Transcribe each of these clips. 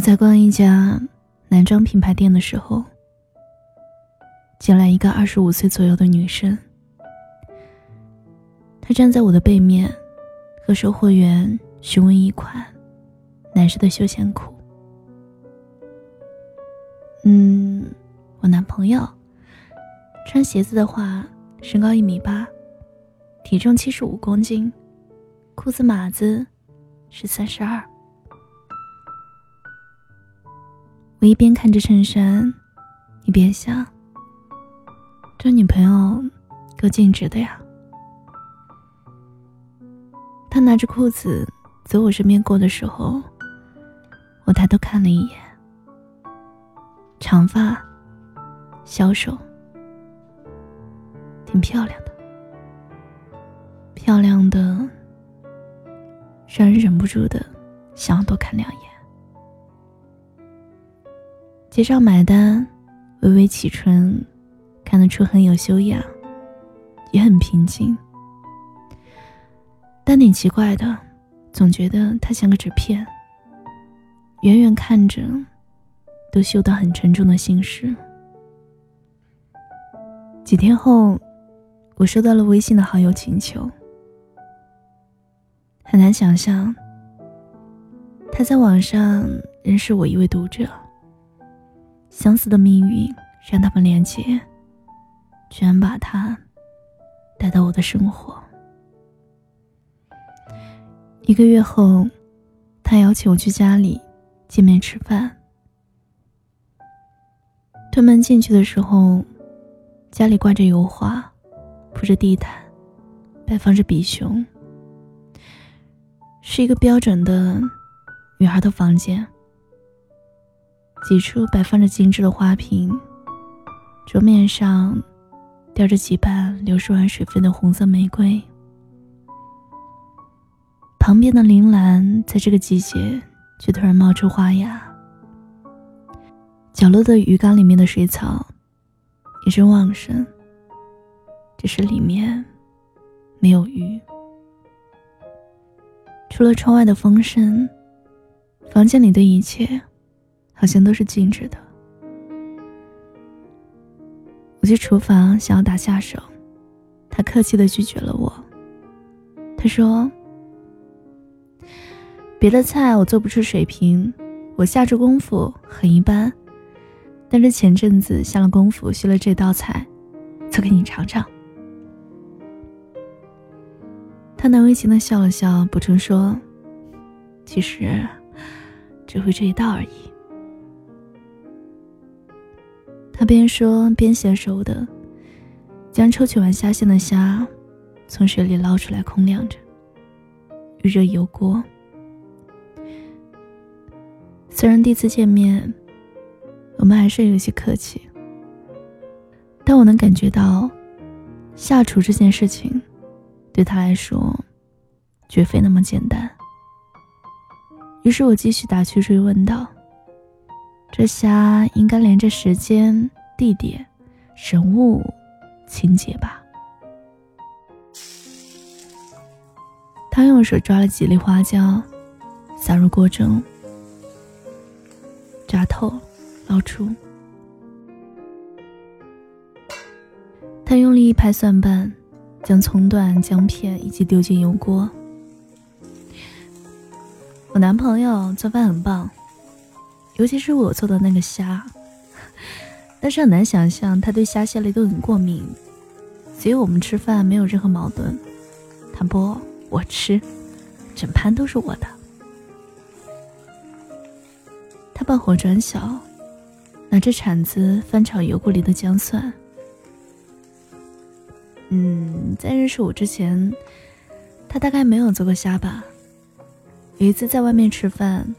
我在逛一家男装品牌店的时候，进来一个二十五岁左右的女生。她站在我的背面，和售货员询问一款男士的休闲裤。嗯，我男朋友穿鞋子的话，身高一米八，体重七十五公斤，裤子码子是三十二。我一边看着衬衫，一边想：这女朋友够尽职的呀。他拿着裤子走我身边过的时候，我抬头看了一眼，长发，消瘦，挺漂亮的，漂亮的，让人忍不住的想要多看两眼。结账买单，微微启唇，看得出很有修养，也很平静。但挺奇怪的，总觉得他像个纸片。远远看着，都嗅到很沉重的心事。几天后，我收到了微信的好友请求。很难想象，他在网上认识我一位读者。相似的命运让他们连接，居然把他带到我的生活。一个月后，他邀请我去家里见面吃饭。推门进去的时候，家里挂着油画，铺着地毯，摆放着比熊，是一个标准的女孩的房间。几处摆放着精致的花瓶，桌面上吊着几瓣流失完水分的红色玫瑰。旁边的铃兰在这个季节却突然冒出花芽。角落的鱼缸里面的水草也是旺盛，只是里面没有鱼。除了窗外的风声，房间里的一切。好像都是静止的。我去厨房想要打下手，他客气的拒绝了我。他说：“别的菜我做不出水平，我下厨功夫很一般，但是前阵子下了功夫学了这道菜，做给你尝尝。”他难为情的笑了笑，补充说：“其实只会这一道而已。”他边说边娴熟的将抽取完虾线的虾从水里捞出来空晾着，预热油锅。虽然第一次见面，我们还是有些客气，但我能感觉到下厨这件事情对他来说绝非那么简单。于是我继续打趣追问道。这虾应该连着时间、地点、人物、情节吧？他用手抓了几粒花椒，撒入锅中，炸透，捞出。他用力一拍蒜瓣，将葱段、姜片一起丢进油锅。我男朋友做饭很棒。尤其是我做的那个虾，但是很难想象他对虾蟹类都很过敏，所以我们吃饭没有任何矛盾。他不，我吃，整盘都是我的。他把火转小，拿着铲子翻炒油锅里的姜蒜。嗯，在认识我之前，他大概没有做过虾吧。有一次在外面吃饭。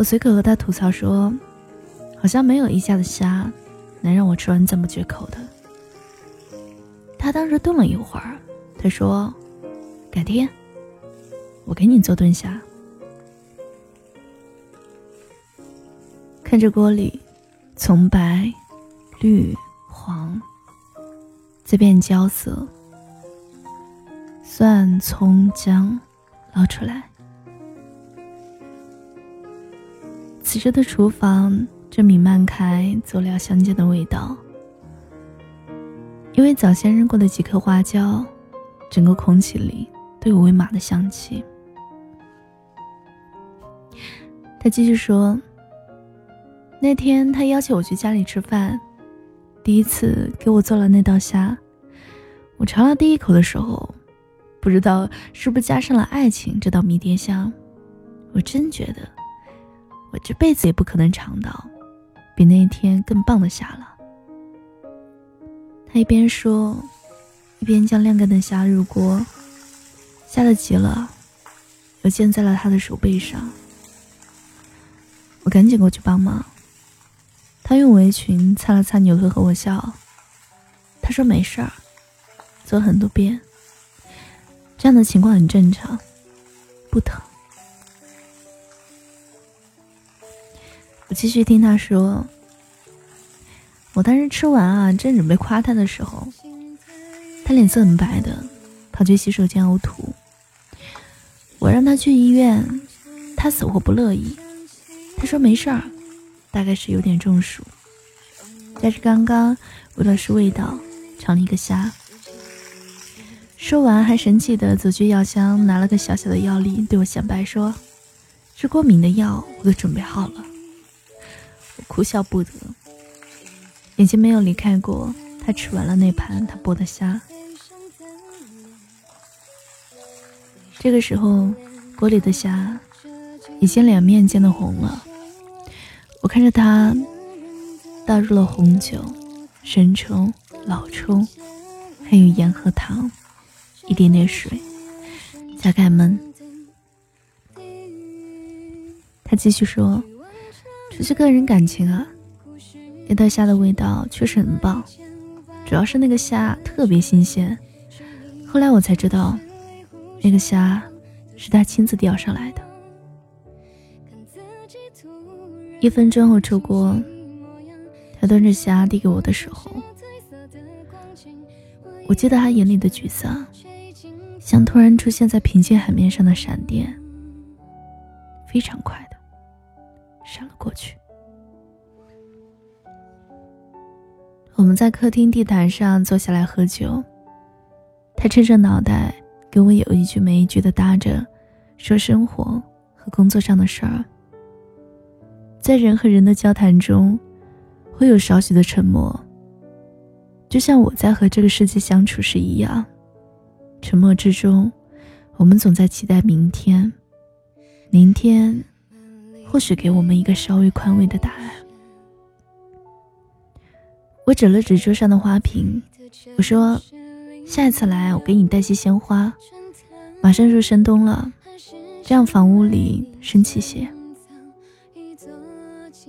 我随口和他吐槽说：“好像没有一家的虾能让我吃完这么绝口的。”他当时顿了一会儿，他说：“改天我给你做炖虾。”看着锅里从白、绿、黄再变焦色，蒜、葱、姜捞出来。此时的厨房正弥漫开佐料相间的味道，因为早先扔过的几颗花椒，整个空气里都有微麻的香气。他继续说：“那天他邀请我去家里吃饭，第一次给我做了那道虾。我尝了第一口的时候，不知道是不是加上了爱情这道迷迭香，我真觉得我这辈子也不可能尝到比那天更棒的虾了。”他一边说，一边将晾干的虾入锅，吓得急了，又溅在了他的手背上。我赶紧过去帮忙。他用围裙擦了擦牛头，和我笑。他说：“没事儿，做很多遍，这样的情况很正常，不疼。”我继续听他说。我当时吃完啊，正准备夸他的时候，他脸色很白的，跑去洗手间呕吐。我让他去医院，他死活不乐意。他说没事儿，大概是有点中暑。但是刚刚闻了是味道，尝了一个虾。说完还神气的走去药箱，拿了个小小的药粒，对我显摆说：“是过敏的药，我都准备好了。”我哭笑不得，眼睛没有离开过他吃完了那盘他剥的虾。这个时候，锅里的虾已经两面煎的红了。我看着他倒入了红酒、生抽、老抽，还有盐和糖，一点点水，加盖焖。他继续说：“只是个人感情啊，那道虾的味道确实很棒，主要是那个虾特别新鲜。后来我才知道，那个虾是他亲自钓上来的。”一分钟后出锅，他端着虾递给我的时候，我记得他眼里的沮丧，像突然出现在平静海面上的闪电，非常快闪了过去。我们在客厅地毯上坐下来喝酒，他撑着脑袋给我有一句没一句的搭着，说生活和工作上的事儿。在人和人的交谈中，会有少许的沉默，就像我在和这个世界相处时一样。沉默之中，我们总在期待明天，明天或许给我们一个稍微宽慰的答案。我指了指桌上的花瓶，我说：“下一次来，我给你带些鲜花。马上入深冬了，这样房屋里生气些。”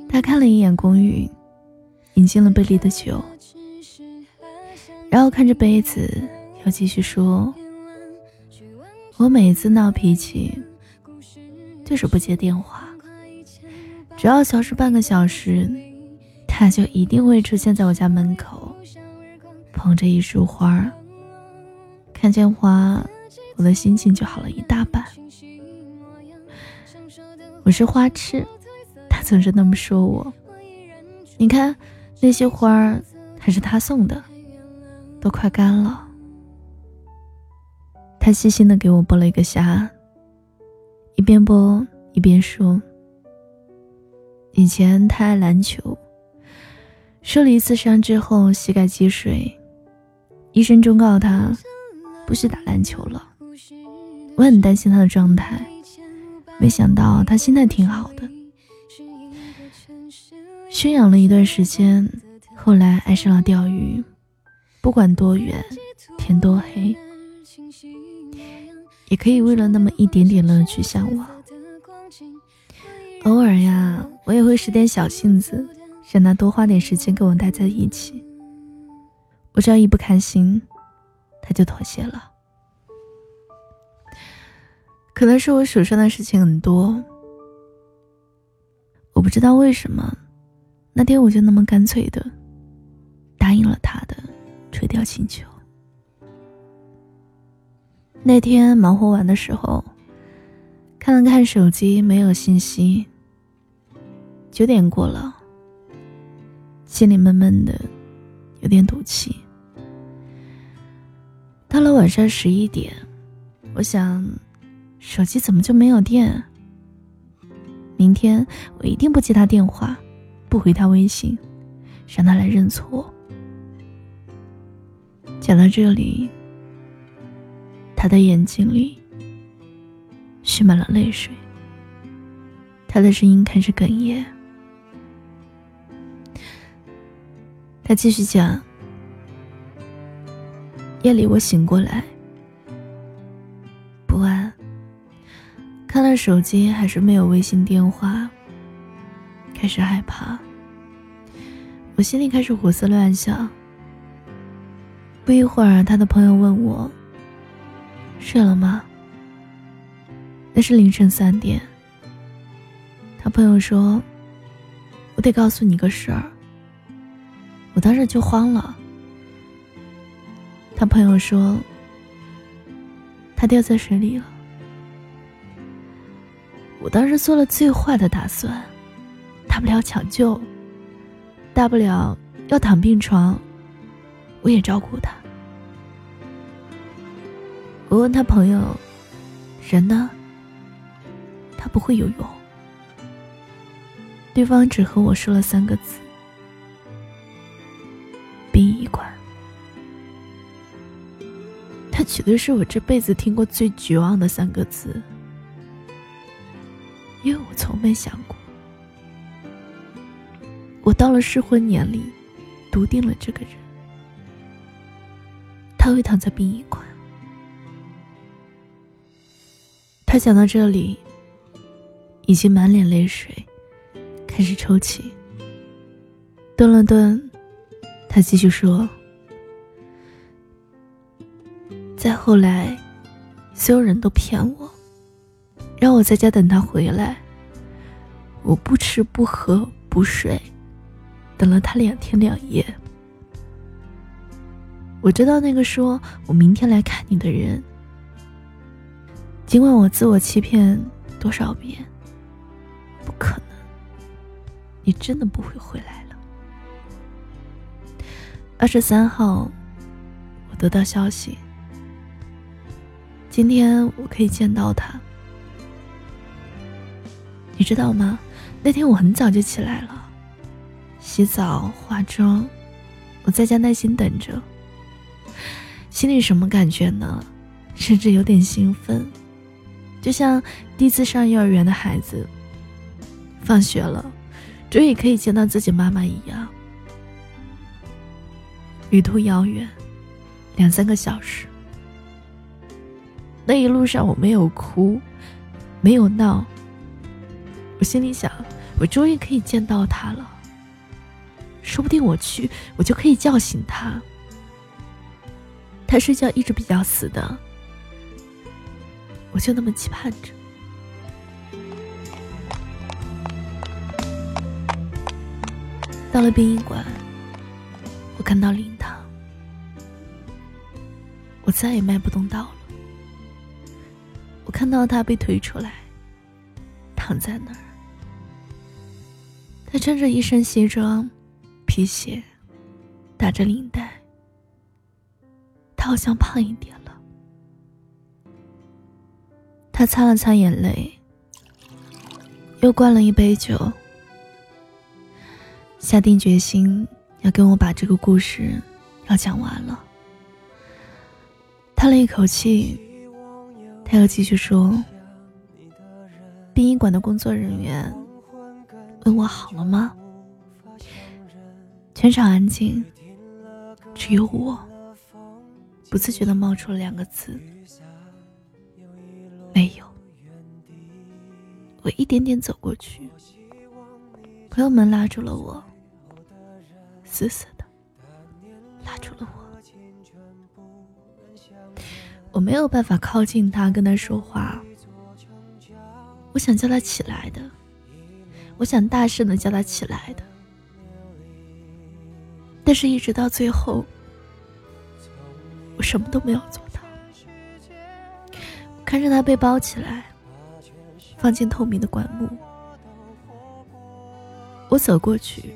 他看了一眼公寓，饮尽了杯里的酒，然后看着杯子，又继续说：“我每次闹脾气，就是不接电话。只要消失半个小时，他就一定会出现在我家门口，捧着一束花。看见花，我的心情就好了一大半。我是花痴。”他总是那么说我，你看那些花儿还是他送的，都快干了。他细心的给我剥了一个虾，一边剥一边说：“以前他爱篮球，受了一次伤之后膝盖积水，医生忠告他不许打篮球了。我很担心他的状态，没想到他心态挺好的。”驯养了一段时间，后来爱上了钓鱼。不管多远，天多黑，也可以为了那么一点点乐趣向往。偶尔呀，我也会使点小性子，让他多花点时间跟我待在一起。我只要一不开心，他就妥协了。可能是我手上的事情很多，我不知道为什么。那天我就那么干脆的答应了他的垂钓请求。那天忙活完的时候，看了看手机，没有信息。九点过了，心里闷闷的，有点赌气。到了晚上十一点，我想，手机怎么就没有电？明天我一定不接他电话，不回他微信，让他来认错。讲到这里，他的眼睛里蓄满了泪水，他的声音开始哽咽。他继续讲。夜里我醒过来，不安。看了手机还是没有微信电话，开始害怕。我心里开始胡思乱想。不一会儿，他的朋友问我：“睡了吗？”那是凌晨三点。他朋友说：“我得告诉你个事儿。”我当时就慌了。他朋友说：“他掉在水里了。”我当时做了最坏的打算，大不了抢救，大不了要躺病床，我也照顾他。我问他朋友：“人呢？”他不会游泳。对方只和我说了三个字。绝对是我这辈子听过最绝望的三个字，因为我从没想过，我到了适婚年龄，笃定了这个人，他会躺在殡仪馆。他讲到这里，已经满脸泪水，开始抽泣。顿了顿，他继续说。后来，所有人都骗我，让我在家等他回来。我不吃不喝不睡，等了他两天两夜。我知道那个说我明天来看你的人，尽管我自我欺骗多少遍，不可能，你真的不会回来了。二十三号，我得到消息。今天我可以见到他，你知道吗？那天我很早就起来了，洗澡化妆，我在家耐心等着。心里什么感觉呢？甚至有点兴奋，就像第一次上幼儿园的孩子，放学了，终于可以见到自己妈妈一样。旅途遥远，两三个小时。那一路上我没有哭，没有闹。我心里想，我终于可以见到他了。说不定我去，我就可以叫醒他。他睡觉一直比较死的，我就那么期盼着。到了殡仪馆，我看到灵堂，我再也迈不动道了。看到他被推出来，躺在那儿。他穿着一身西装，皮鞋，打着领带。他好像胖一点了。他擦了擦眼泪，又灌了一杯酒，下定决心要跟我把这个故事要讲完了。叹了一口气。他又继续说：“殡仪馆的工作人员问我好了吗？”全场安静，只有我不自觉的冒出了两个字：“没有。”我一点点走过去，朋友们拉住了我，死死的拉住了我。我没有办法靠近他，跟他说话。我想叫他起来的，我想大声的叫他起来的，但是，一直到最后，我什么都没有做到。看着他被包起来，放进透明的棺木，我走过去，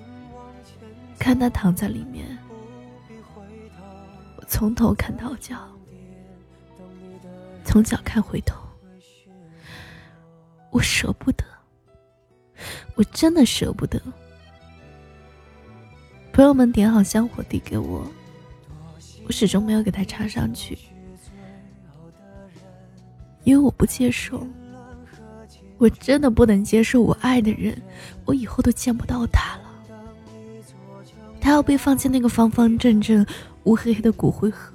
看他躺在里面，我从头看到脚，从脚看回头，我舍不得，我真的舍不得。朋友们点好香火递给我，我始终没有给他插上去，因为我不接受。我真的不能接受，我爱的人，我以后都见不到他了。他要被放进那个方方正正、乌黑黑的骨灰盒，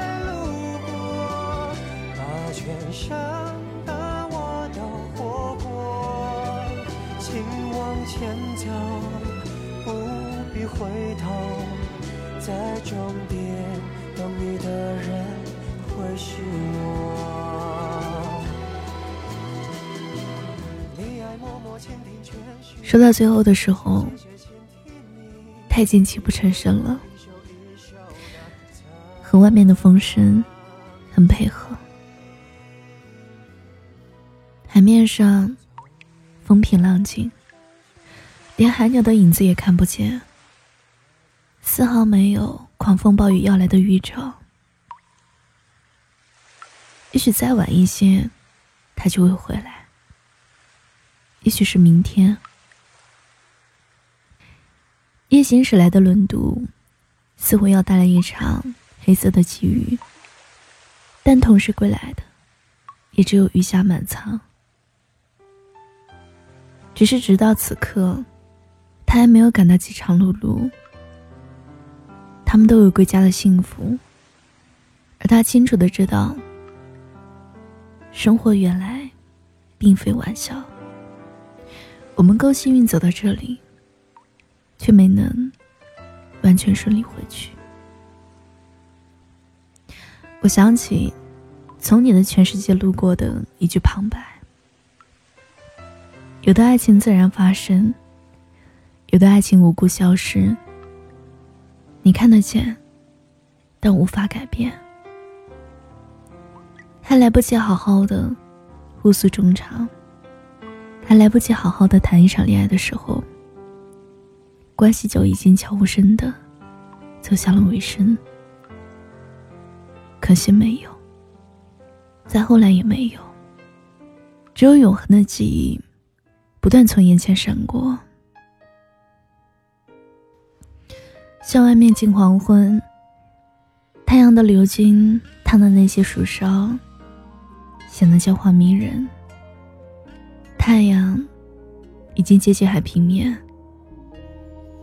全生的我都活过。请往前走，不必回头，在终点等你的人会是我。说到最后的时候，他已经泣不成声了，和外面的风声很配合。海面上风平浪静，连海鸟的影子也看不见，丝毫没有狂风暴雨要来的预兆。也许再晚一些，他就会回来。也许是明天。夜行驶来的轮渡，似乎要带来一场黑色的奇遇，但同时归来的，也只有鱼虾满仓。只是直到此刻，他还没有赶到饥肠辘辘。他们都有归家的幸福，而他清楚的知道，生活原来并非玩笑。我们够幸运走到这里，却没能完全顺利回去。我想起从你的全世界路过的一句旁白：有的爱情自然发生，有的爱情无故消失。你看得见，但无法改变。还来不及好好的互诉衷肠。还来不及好好的谈一场恋爱的时候，关系就已经悄无声的走向了尾声。可惜没有，再后来也没有，只有永恒的记忆不断从眼前闪过。向外面近黄昏，太阳的流金烫的那些树梢，显得娇黄迷人。太阳已经接近海平面，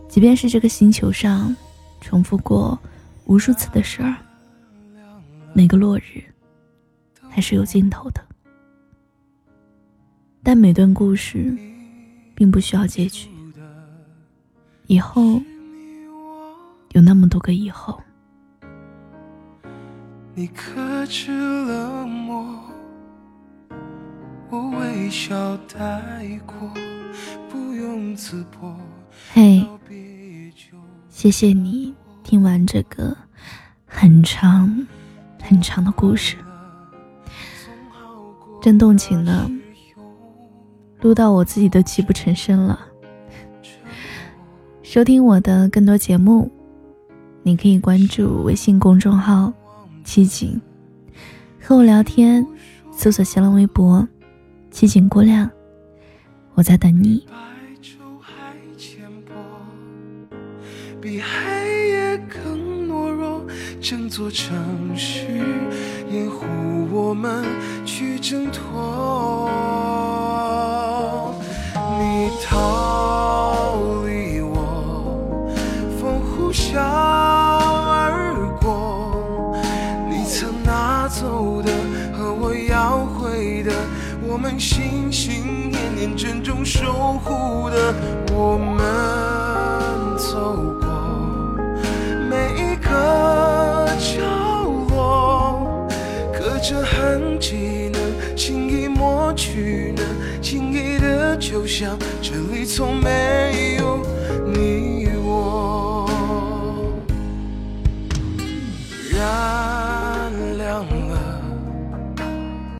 即便是这个星球上重复过无数次的事儿，每个落日还是有尽头的。但每段故事并不需要结局，以后有那么多个以后。你可知冷漠？我微笑带过，不用自驳。嘿，谢谢你听完这个很长很长的故事，真动情呢，录到我自己都泣不成声了。收听我的更多节目，你可以关注微信公众号“七景”，和我聊天，搜索新浪微博。七景姑娘，我在等你。比黑夜更懦弱，整座城市掩护我们去挣脱。你逃离我，风呼啸而过。你曾拿走的和我要回的。我们心心念念、珍重守护的我们。走过，每一个角落，刻着痕迹就像这里，从没有。